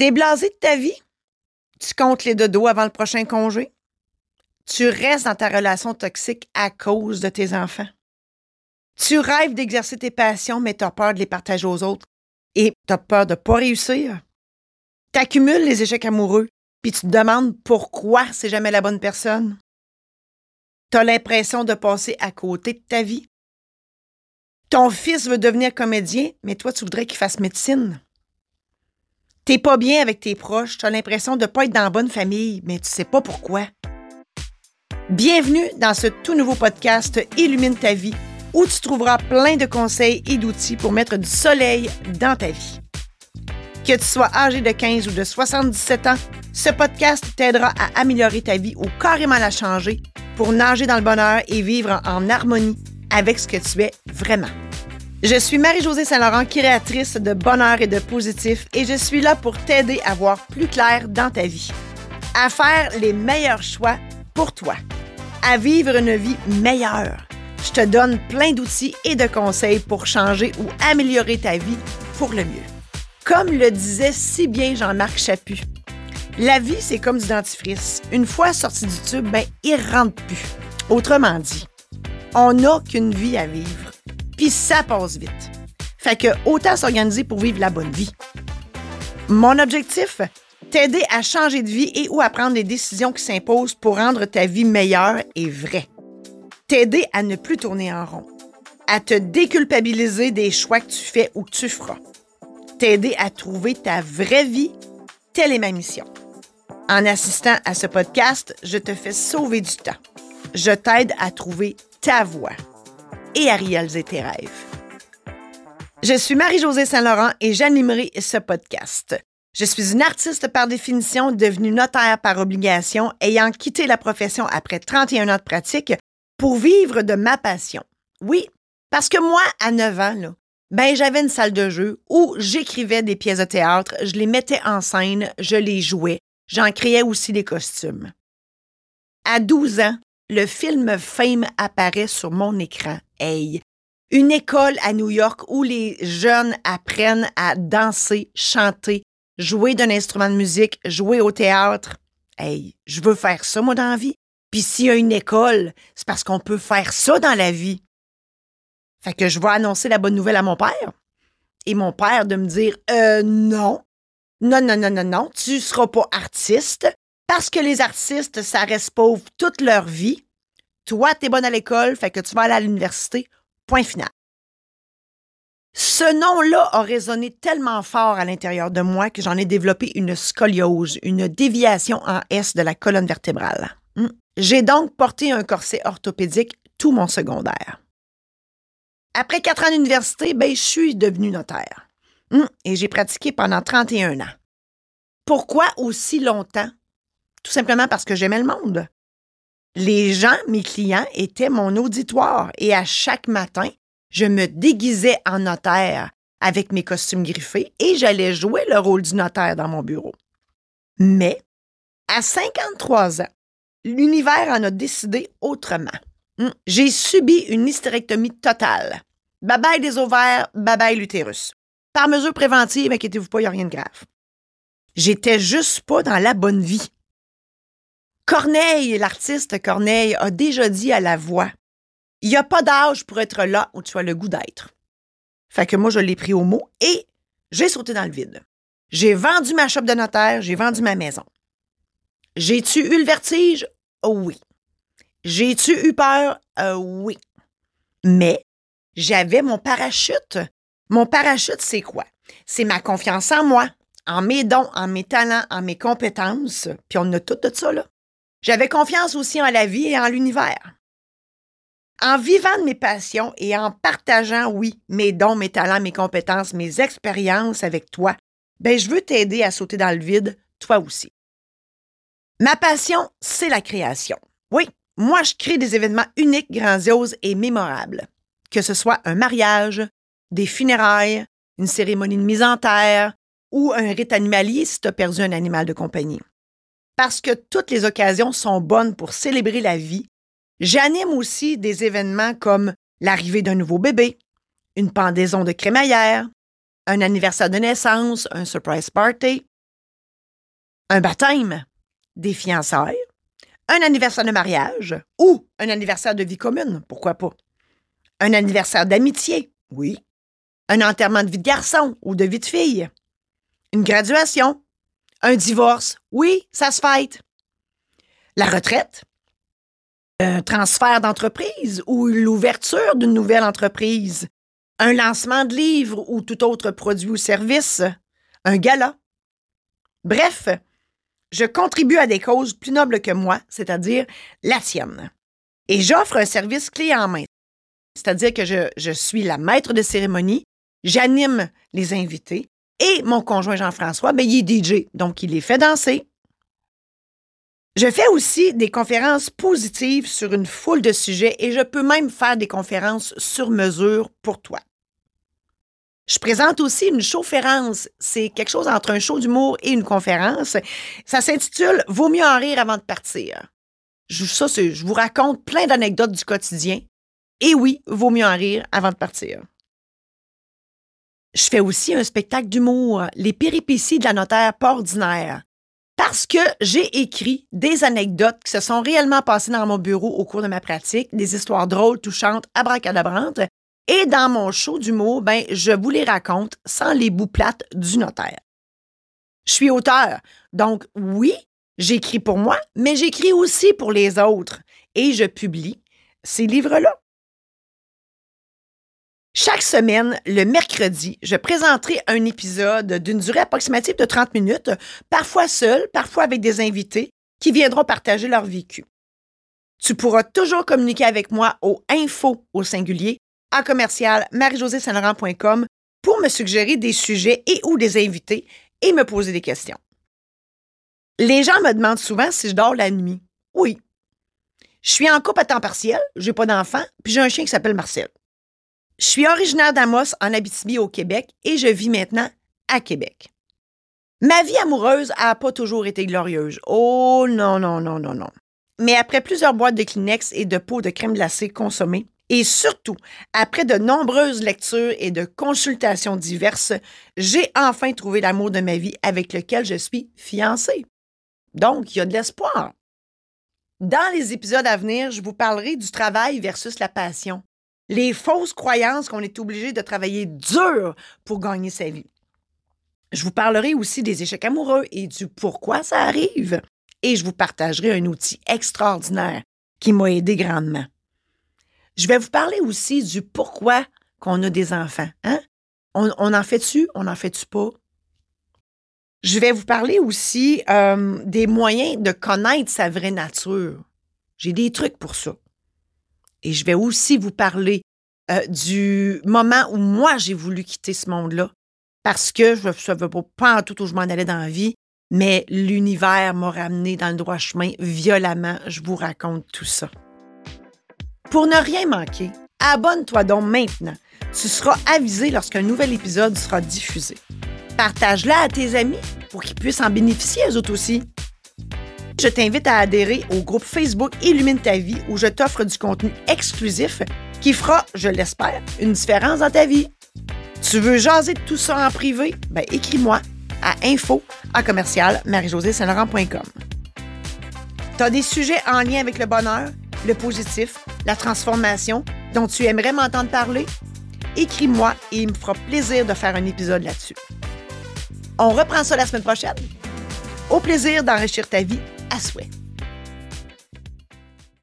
T'es blasé de ta vie? Tu comptes les dodos avant le prochain congé? Tu restes dans ta relation toxique à cause de tes enfants? Tu rêves d'exercer tes passions, mais tu as peur de les partager aux autres et tu as peur de ne pas réussir? Tu accumules les échecs amoureux, puis tu te demandes pourquoi c'est jamais la bonne personne? Tu as l'impression de passer à côté de ta vie? Ton fils veut devenir comédien, mais toi, tu voudrais qu'il fasse médecine. T'es pas bien avec tes proches, tu as l'impression de pas être dans la bonne famille, mais tu sais pas pourquoi. Bienvenue dans ce tout nouveau podcast Illumine ta vie, où tu trouveras plein de conseils et d'outils pour mettre du soleil dans ta vie. Que tu sois âgé de 15 ou de 77 ans, ce podcast t'aidera à améliorer ta vie ou carrément la changer pour nager dans le bonheur et vivre en harmonie avec ce que tu es vraiment. Je suis Marie-Josée Saint-Laurent, créatrice de bonheur et de positif, et je suis là pour t'aider à voir plus clair dans ta vie, à faire les meilleurs choix pour toi, à vivre une vie meilleure. Je te donne plein d'outils et de conseils pour changer ou améliorer ta vie pour le mieux. Comme le disait si bien Jean-Marc Chaput, la vie, c'est comme du dentifrice. Une fois sorti du tube, ben, il rentre plus. Autrement dit, on n'a qu'une vie à vivre. Puis ça passe vite. Fait que autant s'organiser pour vivre la bonne vie. Mon objectif, t'aider à changer de vie et ou à prendre les décisions qui s'imposent pour rendre ta vie meilleure et vraie. T'aider à ne plus tourner en rond. À te déculpabiliser des choix que tu fais ou que tu feras. T'aider à trouver ta vraie vie. Telle est ma mission. En assistant à ce podcast, je te fais sauver du temps. Je t'aide à trouver ta voie et à réaliser tes rêves. Je suis Marie-Josée Saint-Laurent et j'animerai ce podcast. Je suis une artiste par définition, devenue notaire par obligation, ayant quitté la profession après 31 ans de pratique pour vivre de ma passion. Oui, parce que moi, à 9 ans, ben, j'avais une salle de jeu où j'écrivais des pièces de théâtre, je les mettais en scène, je les jouais, J'en créais aussi des costumes. À 12 ans, le film Fame apparaît sur mon écran. Hey! Une école à New York où les jeunes apprennent à danser, chanter, jouer d'un instrument de musique, jouer au théâtre. Hey, je veux faire ça, moi, dans la vie. Puis s'il y a une école, c'est parce qu'on peut faire ça dans la vie. Fait que je vais annoncer la bonne nouvelle à mon père. Et mon père de me dire Euh, non, non, non, non, non, non, tu seras pas artiste parce que les artistes, ça reste pauvre toute leur vie. Toi, tu es bonne à l'école, fait que tu vas aller à l'université. Point final. Ce nom-là a résonné tellement fort à l'intérieur de moi que j'en ai développé une scoliose, une déviation en S de la colonne vertébrale. Hmm. J'ai donc porté un corset orthopédique tout mon secondaire. Après quatre ans d'université, ben, je suis devenue notaire. Hum, et j'ai pratiqué pendant 31 ans. Pourquoi aussi longtemps? Tout simplement parce que j'aimais le monde. Les gens, mes clients, étaient mon auditoire et à chaque matin, je me déguisais en notaire avec mes costumes griffés et j'allais jouer le rôle du notaire dans mon bureau. Mais, à 53 ans, l'univers en a décidé autrement. Hum, j'ai subi une hystérectomie totale. Bye des ovaires, bye l'utérus. Par mesure préventive, inquiétez-vous pas, il n'y a rien de grave. J'étais juste pas dans la bonne vie. Corneille, l'artiste Corneille, a déjà dit à la voix Il n'y a pas d'âge pour être là où tu as le goût d'être. Fait que moi, je l'ai pris au mot et j'ai sauté dans le vide. J'ai vendu ma shop de notaire, j'ai vendu ma maison. J'ai-tu eu le vertige? oui. J'ai-tu eu peur? Oui. Mais j'avais mon parachute. Mon parachute, c'est quoi? C'est ma confiance en moi, en mes dons, en mes talents, en mes compétences. Puis on a tout de ça, là. J'avais confiance aussi en la vie et en l'univers. En vivant de mes passions et en partageant, oui, mes dons, mes talents, mes compétences, mes expériences avec toi, ben, je veux t'aider à sauter dans le vide, toi aussi. Ma passion, c'est la création. Oui, moi, je crée des événements uniques, grandioses et mémorables. Que ce soit un mariage, des funérailles, une cérémonie de mise en terre ou un rite animalier si tu as perdu un animal de compagnie. Parce que toutes les occasions sont bonnes pour célébrer la vie, j'anime aussi des événements comme l'arrivée d'un nouveau bébé, une pendaison de crémaillère, un anniversaire de naissance, un surprise party, un baptême, des fiançailles, un anniversaire de mariage ou un anniversaire de vie commune, pourquoi pas? Un anniversaire d'amitié, oui. Un enterrement de vie de garçon ou de vie de fille. Une graduation. Un divorce, oui, ça se fête. La retraite. Un transfert d'entreprise ou l'ouverture d'une nouvelle entreprise. Un lancement de livre ou tout autre produit ou service. Un gala. Bref, je contribue à des causes plus nobles que moi, c'est-à-dire la tienne. Et j'offre un service clé en main, c'est-à-dire que je, suis la maître de cérémonie, j'anime les invités et mon conjoint Jean-François, ben, il est DJ, donc il les fait danser. Je fais aussi des conférences positives sur une foule de sujets et je peux même faire des conférences sur mesure pour toi. Je présente aussi une showférence. C'est quelque chose entre un show d'humour et une conférence. Ça s'intitule Vaut mieux en rire avant de partir. Ça, je vous raconte plein d'anecdotes du quotidien. Et oui, vaut mieux en rire avant de partir. Je fais aussi un spectacle d'humour, Les péripéties de la notaire pas ordinaire. Parce que j'ai écrit des anecdotes qui se sont réellement passées dans mon bureau au cours de ma pratique, des histoires drôles, touchantes, abracadabrantes, et dans mon show d'humour, ben, je vous les raconte sans les bouts plates du notaire. Je suis auteur, donc oui, j'écris pour moi, mais j'écris aussi pour les autres et je publie ces livres-là. Chaque semaine, le mercredi, je présenterai un épisode d'une durée approximative de 30 minutes, parfois seul, parfois avec des invités qui viendront partager leur vécu. Tu pourras toujours communiquer avec moi au info au singulier à commercial marie pour me suggérer des sujets et ou des invités et me poser des questions. Les gens me demandent souvent si je dors la nuit. Oui. Je suis en couple à temps partiel, j'ai pas d'enfant, puis j'ai un chien qui s'appelle Marcel. Je suis originaire d'Amos en Abitibi au Québec et je vis maintenant à Québec. Ma vie amoureuse n'a pas toujours été glorieuse. Oh non, non, non, non, non. Mais après plusieurs boîtes de Kleenex et de pots de crème glacée consommées, et surtout, après de nombreuses lectures et de consultations diverses, j'ai enfin trouvé l'amour de ma vie avec lequel je suis fiancée. Donc, il y a de l'espoir. Dans les épisodes à venir, je vous parlerai du travail versus la passion. Les fausses croyances qu'on est obligé de travailler dur pour gagner sa vie. Je vous parlerai aussi des échecs amoureux et du pourquoi ça arrive. Et je vous partagerai un outil extraordinaire qui m'a aidé grandement. Je vais vous parler aussi du pourquoi qu'on a des enfants. Hein? On, en fait-tu? On en fait-tu pas? Je vais vous parler aussi euh, des moyens de connaître sa vraie nature. J'ai des trucs pour ça. Et je vais aussi vous parler euh, du moment où moi j'ai voulu quitter ce monde-là parce que je ne savais pas en tout où je m'en allais dans la vie, mais l'univers m'a ramené dans le droit chemin violemment. Je vous raconte tout ça. Pour ne rien manquer, abonne-toi donc maintenant. Tu seras avisé lorsqu'un nouvel épisode sera diffusé. Partage-la à tes amis pour qu'ils puissent en bénéficier eux autres aussi. Je t'invite à adhérer au groupe Facebook Illumine ta vie où je t'offre du contenu exclusif qui fera, je l'espère, une différence dans ta vie. Tu veux jaser de tout ça en privé? Ben, écris-moi à info à commercial Tu as des sujets en lien avec le bonheur, le positif, la transformation dont tu aimerais m'entendre parler? Écris-moi et il me fera plaisir de faire un épisode là-dessus. On reprend ça la semaine prochaine. Au plaisir d'enrichir ta vie à souhait.